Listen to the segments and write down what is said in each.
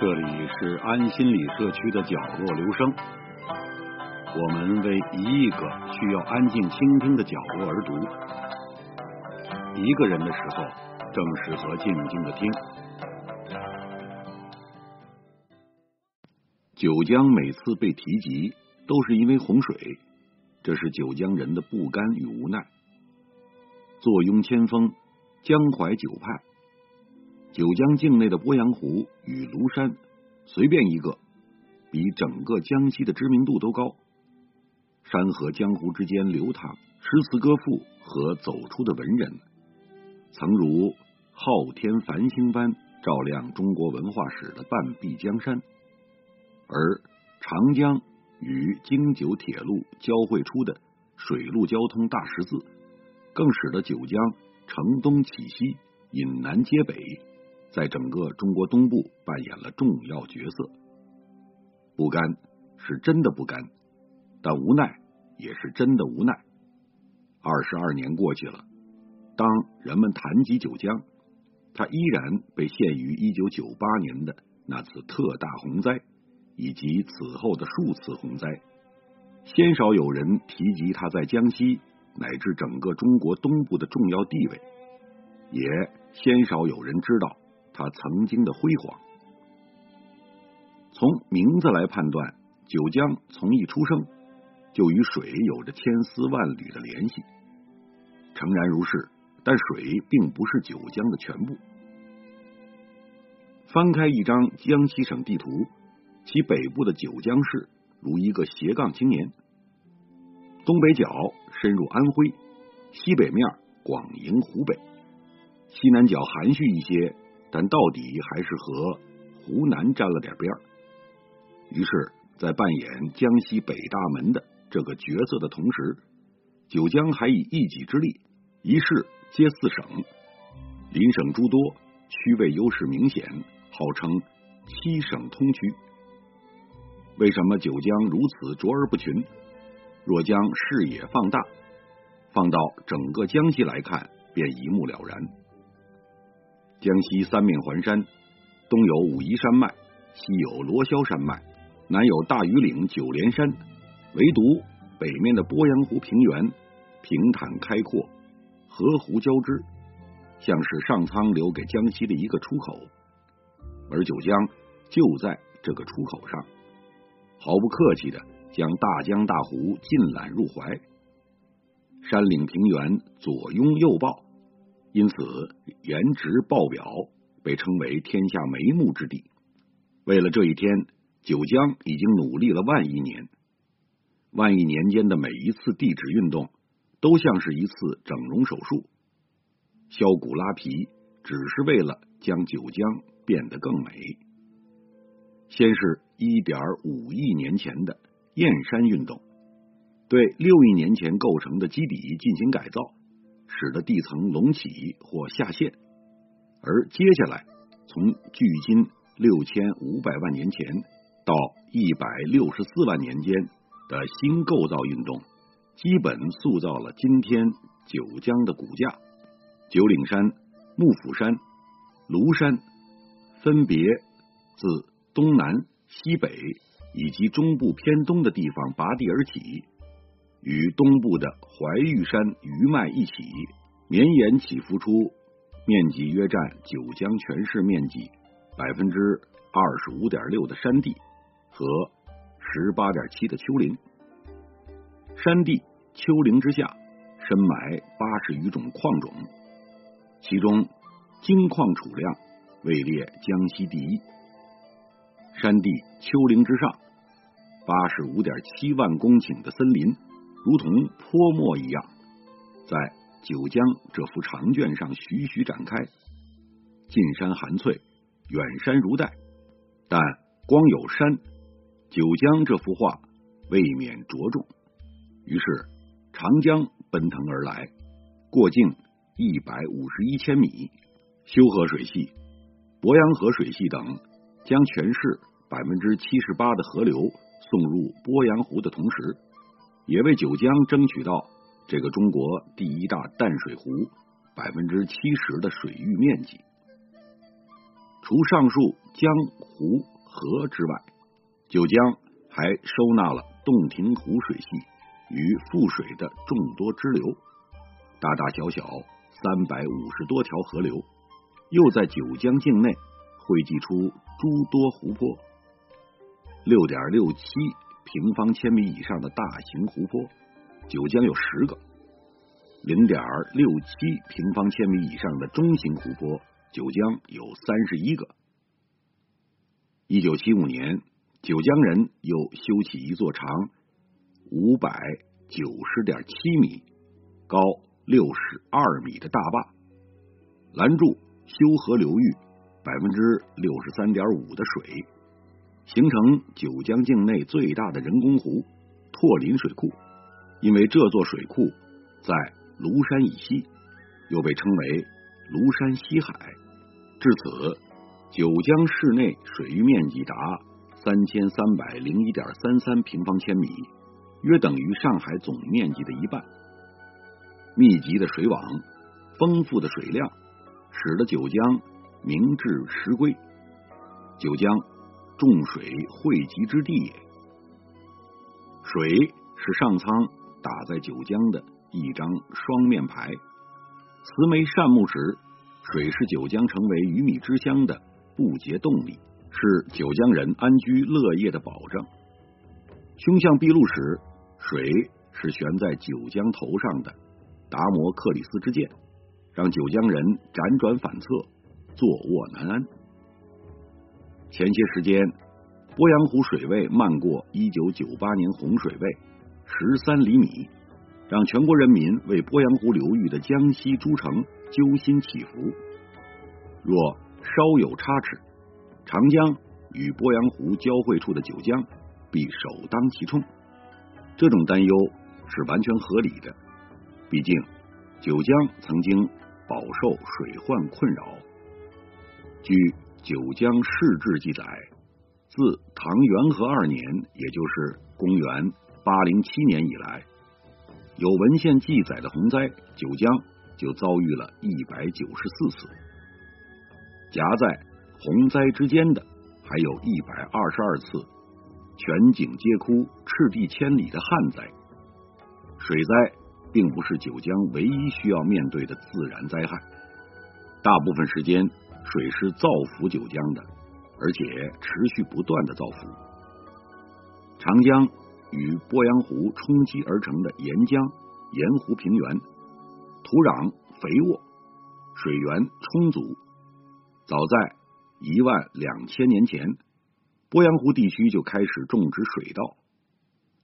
这里是安心理社区的角落留声，我们为一亿个需要安静倾听的角落而读。一个人的时候，正适合静静的听。九江每次被提及，都是因为洪水，这是九江人的不甘与无奈。坐拥千峰，江淮九派。九江境内的鄱阳湖与庐山，随便一个，比整个江西的知名度都高。山河江湖之间流淌诗词歌赋和走出的文人，曾如昊天繁星般照亮中国文化史的半壁江山。而长江与京九铁路交汇出的水陆交通大十字，更使得九江承东启西，引南接北。在整个中国东部扮演了重要角色，不甘是真的不甘，但无奈也是真的无奈。二十二年过去了，当人们谈及九江，它依然被限于一九九八年的那次特大洪灾以及此后的数次洪灾，鲜少有人提及它在江西乃至整个中国东部的重要地位，也鲜少有人知道。他曾经的辉煌，从名字来判断，九江从一出生就与水有着千丝万缕的联系。诚然如是，但水并不是九江的全部。翻开一张江西省地图，其北部的九江市如一个斜杠青年，东北角深入安徽，西北面广迎湖北，西南角含蓄一些。但到底还是和湖南沾了点边儿。于是，在扮演江西北大门的这个角色的同时，九江还以一己之力，一市接四省，邻省诸多，区位优势明显，号称七省通衢。为什么九江如此卓而不群？若将视野放大，放到整个江西来看，便一目了然。江西三面环山，东有武夷山脉，西有罗霄山脉，南有大庾岭九连山，唯独北面的鄱阳湖平原平坦开阔，河湖交织，像是上苍留给江西的一个出口，而九江就在这个出口上，毫不客气的将大江大湖尽揽入怀，山岭平原左拥右抱。因此，颜值爆表，被称为天下眉目之地。为了这一天，九江已经努力了万亿年。万亿年间的每一次地质运动，都像是一次整容手术，削骨拉皮，只是为了将九江变得更美。先是一点五亿年前的燕山运动，对六亿年前构成的基底进行改造。使得地层隆起或下陷，而接下来从距今六千五百万年前到一百六十四万年间的新构造运动，基本塑造了今天九江的骨架。九岭山、幕府山、庐山分别自东南、西北以及中部偏东的地方拔地而起。与东部的怀玉山余脉一起绵延起伏出，面积约占九江全市面积百分之二十五点六的山地和十八点七的丘陵。山地、丘陵之下深埋八十余种矿种，其中金矿储量位列江西第一。山地、丘陵之上八十五点七万公顷的森林。如同泼墨一样，在九江这幅长卷上徐徐展开。近山含翠，远山如黛。但光有山，九江这幅画未免着重。于是长江奔腾而来，过境一百五十一千米，修河水系、鄱阳河水系等，将全市百分之七十八的河流送入鄱阳湖的同时。也为九江争取到这个中国第一大淡水湖百分之七十的水域面积。除上述江湖河之外，九江还收纳了洞庭湖水系与富水的众多支流，大大小小三百五十多条河流，又在九江境内汇集出诸多湖泊。六点六七平方千米以上的大型湖泊，九江有十个；零点六七平方千米以上的中型湖泊，九江有三十一个。一九七五年，九江人又修起一座长五百九十点七米、高六十二米的大坝，拦住修河流域百分之六十三点五的水。形成九江境内最大的人工湖——拓林水库。因为这座水库在庐山以西，又被称为庐山西海。至此，九江市内水域面积达三千三百零一点三三平方千米，约等于上海总面积的一半。密集的水网，丰富的水量，使得九江名至实归。九江。众水汇集之地也。水是上苍打在九江的一张双面牌。慈眉善目时，水是九江成为鱼米之乡的不竭动力，是九江人安居乐业的保证。凶相毕露时，水是悬在九江头上的达摩克里斯之剑，让九江人辗转反侧，坐卧难安。前些时间，鄱阳湖水位漫过一九九八年洪水位十三厘米，让全国人民为鄱阳湖流域的江西诸城揪心起伏。若稍有差池，长江与鄱阳湖交汇处的九江必首当其冲。这种担忧是完全合理的，毕竟九江曾经饱受水患困扰。据九江市志记载，自唐元和二年，也就是公元八零七年以来，有文献记载的洪灾，九江就遭遇了一百九十四次。夹在洪灾之间的，还有一百二十二次全景皆枯、赤地千里的旱灾。水灾并不是九江唯一需要面对的自然灾害，大部分时间。水是造福九江的，而且持续不断的造福。长江与鄱阳湖冲击而成的沿江沿湖平原，土壤肥沃，水源充足。早在一万两千年前，鄱阳湖地区就开始种植水稻。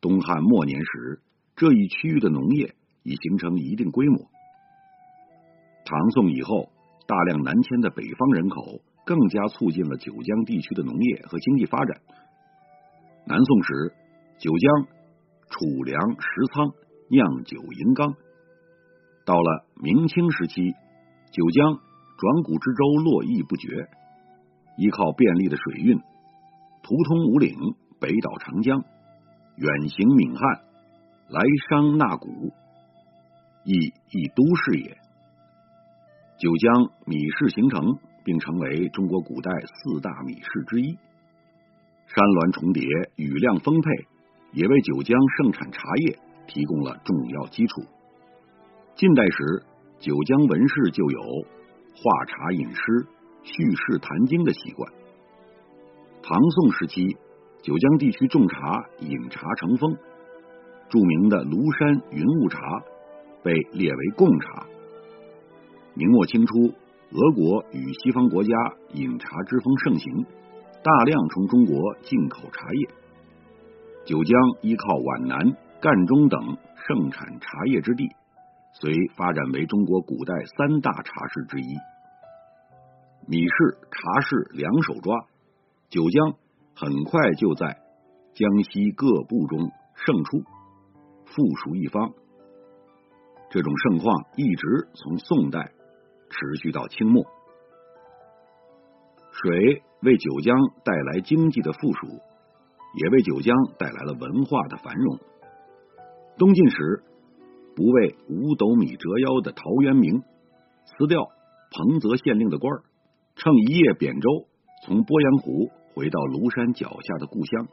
东汉末年时，这一区域的农业已形成一定规模。唐宋以后。大量南迁的北方人口，更加促进了九江地区的农业和经济发展。南宋时，九江储粮食仓，酿酒银缸；到了明清时期，九江转古之州络绎不绝，依靠便利的水运，途通五岭，北捣长江，远行闽汉，来商纳谷，亦一都市也。九江米市形成，并成为中国古代四大米市之一。山峦重叠，雨量丰沛，也为九江盛产茶叶提供了重要基础。近代时，九江文士就有画茶饮诗、叙事谈经的习惯。唐宋时期，九江地区种茶、饮茶成风，著名的庐山云雾茶被列为贡茶。明末清初，俄国与西方国家饮茶之风盛行，大量从中国进口茶叶。九江依靠皖南、赣中等盛产茶叶之地，遂发展为中国古代三大茶市之一。米市、茶市两手抓，九江很快就在江西各部中胜出，富庶一方。这种盛况一直从宋代。持续到清末，水为九江带来经济的富庶，也为九江带来了文化的繁荣。东晋时，不为五斗米折腰的陶渊明辞掉彭泽县令的官儿，乘一叶扁舟从鄱阳湖回到庐山脚下的故乡，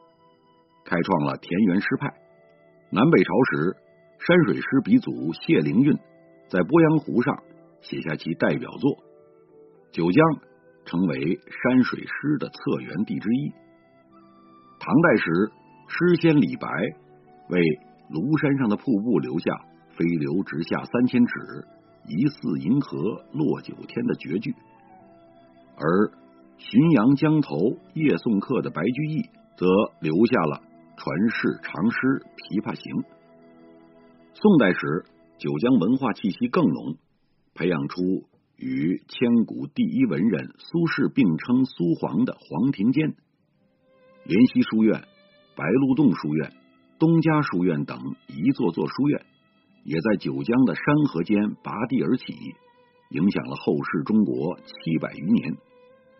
开创了田园诗派。南北朝时，山水诗鼻祖谢灵运在鄱阳湖上写下其代表作，九江成为山水诗的策源地之一。唐代时，诗仙李白为庐山上的瀑布留下“飞流直下三千尺，疑似银河落九天”的绝句，而浔阳江头夜送客的白居易则留下了传世长诗《琵琶行》。宋代时，九江文化气息更浓，培养出与千古第一文人苏轼并称“苏黄”的黄庭坚。莲溪书院、白鹿洞书院、东家书院等一座座书院，也在九江的山河间拔地而起，影响了后世中国七百余年。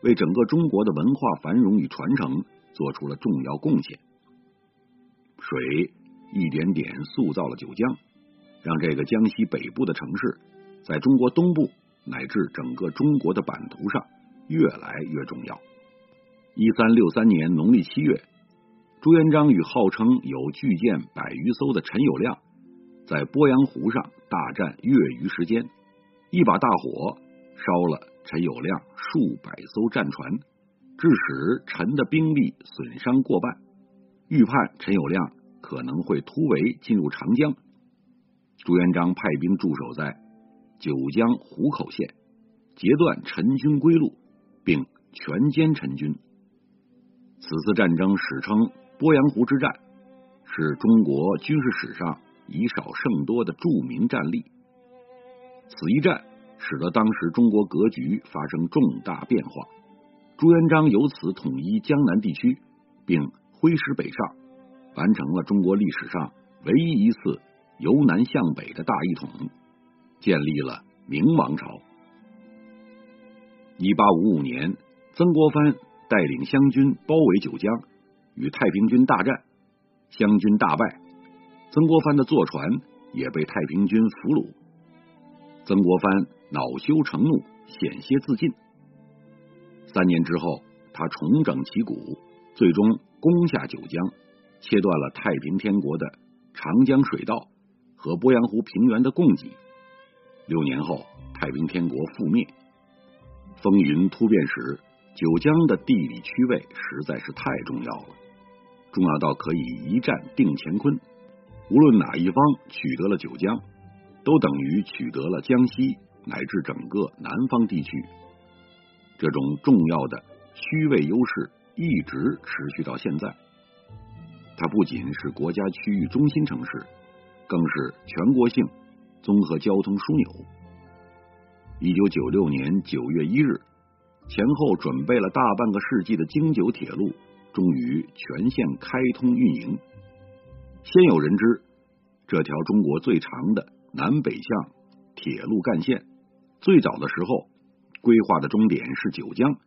为整个中国的文化繁荣与传承做出了重要贡献。水一点点塑造了九江，让这个江西北部的城市在中国东部乃至整个中国的版图上越来越重要。一三六三年农历七月，朱元璋与号称有巨舰百余艘的陈友谅在鄱阳湖上大战月余时间，一把大火烧了。陈友谅数百艘战船，致使陈的兵力损伤过半。预判陈友谅可能会突围进入长江，朱元璋派兵驻守在九江湖口县，截断陈军归路，并全歼陈军。此次战争史称鄱阳湖之战，是中国军事史上以少胜多的著名战例。此一战。使得当时中国格局发生重大变化，朱元璋由此统一江南地区，并挥师北上，完成了中国历史上唯一一次由南向北的大一统，建立了明王朝。一八五五年，曾国藩带领湘军包围九江，与太平军大战，湘军大败，曾国藩的坐船也被太平军俘虏，曾国藩。恼羞成怒，险些自尽。三年之后，他重整旗鼓，最终攻下九江，切断了太平天国的长江水道和鄱阳湖平原的供给。六年后，太平天国覆灭。风云突变时，九江的地理区位实在是太重要了，重要到可以一战定乾坤。无论哪一方取得了九江，都等于取得了江西。乃至整个南方地区，这种重要的区位优势一直持续到现在。它不仅是国家区域中心城市，更是全国性综合交通枢纽。一九九六年九月一日，前后准备了大半个世纪的京九铁路终于全线开通运营。鲜有人知，这条中国最长的南北向铁路干线。最早的时候，规划的终点是九江，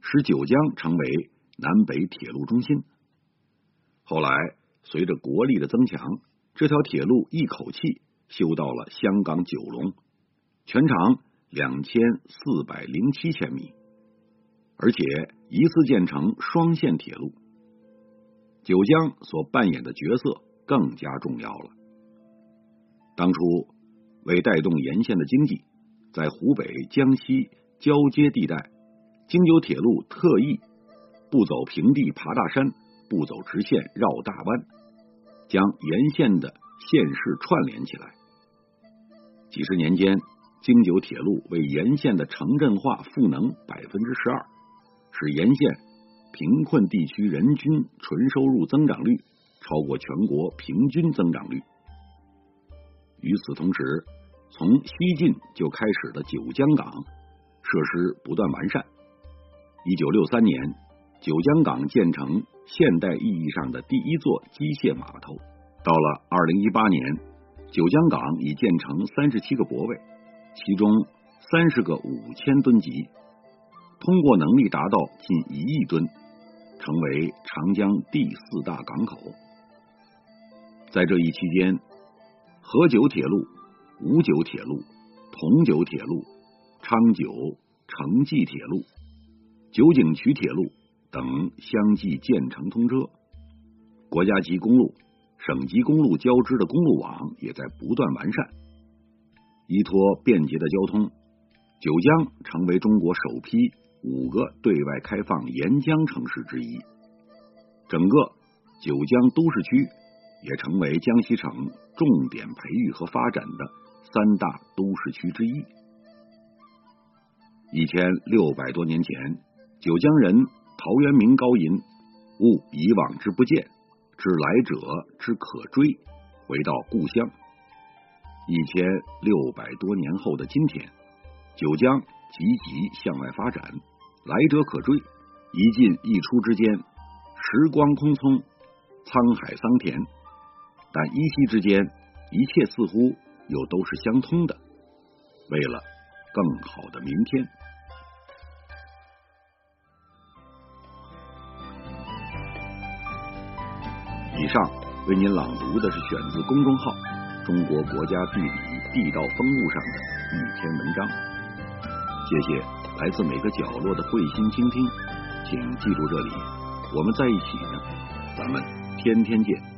使九江成为南北铁路中心。后来，随着国力的增强，这条铁路一口气修到了香港九龙，全长两千四百零七千米，而且一次建成双线铁路。九江所扮演的角色更加重要了。当初为带动沿线的经济。在湖北、江西交接地带，京九铁路特意不走平地爬大山，不走直线绕大弯，将沿线的县市串联起来。几十年间，京九铁路为沿线的城镇化赋能百分之十二，使沿线贫困地区人均纯收入增长率超过全国平均增长率。与此同时，从西晋就开始的九江港设施不断完善。一九六三年，九江港建成现代意义上的第一座机械码头。到了二零一八年，九江港已建成三十七个泊位，其中三十个五千吨级，通过能力达到近一亿吨，成为长江第四大港口。在这一期间，河九铁路。五九铁路、同九铁路、昌九、城际铁路、九景渠铁路等相继建成通车，国家级公路、省级公路交织的公路网也在不断完善。依托便捷的交通，九江成为中国首批五个对外开放沿江城市之一。整个九江都市区也成为江西省重点培育和发展的三大都市区之一。一千六百多年前，九江人陶渊明高吟“物以往之不见，知来者之可追”，回到故乡。一千六百多年后的今天，九江积极向外发展，来者可追，一进一出之间。时光匆匆，沧海桑田，但依稀之间，一切似乎又都是相通的。为了更好的明天，以上为您朗读的是选自公众号“中国国家地理地道风物”上的一篇文章。谢谢来自每个角落的慧心倾听，请记住这里。我们在一起呢，咱们天天见。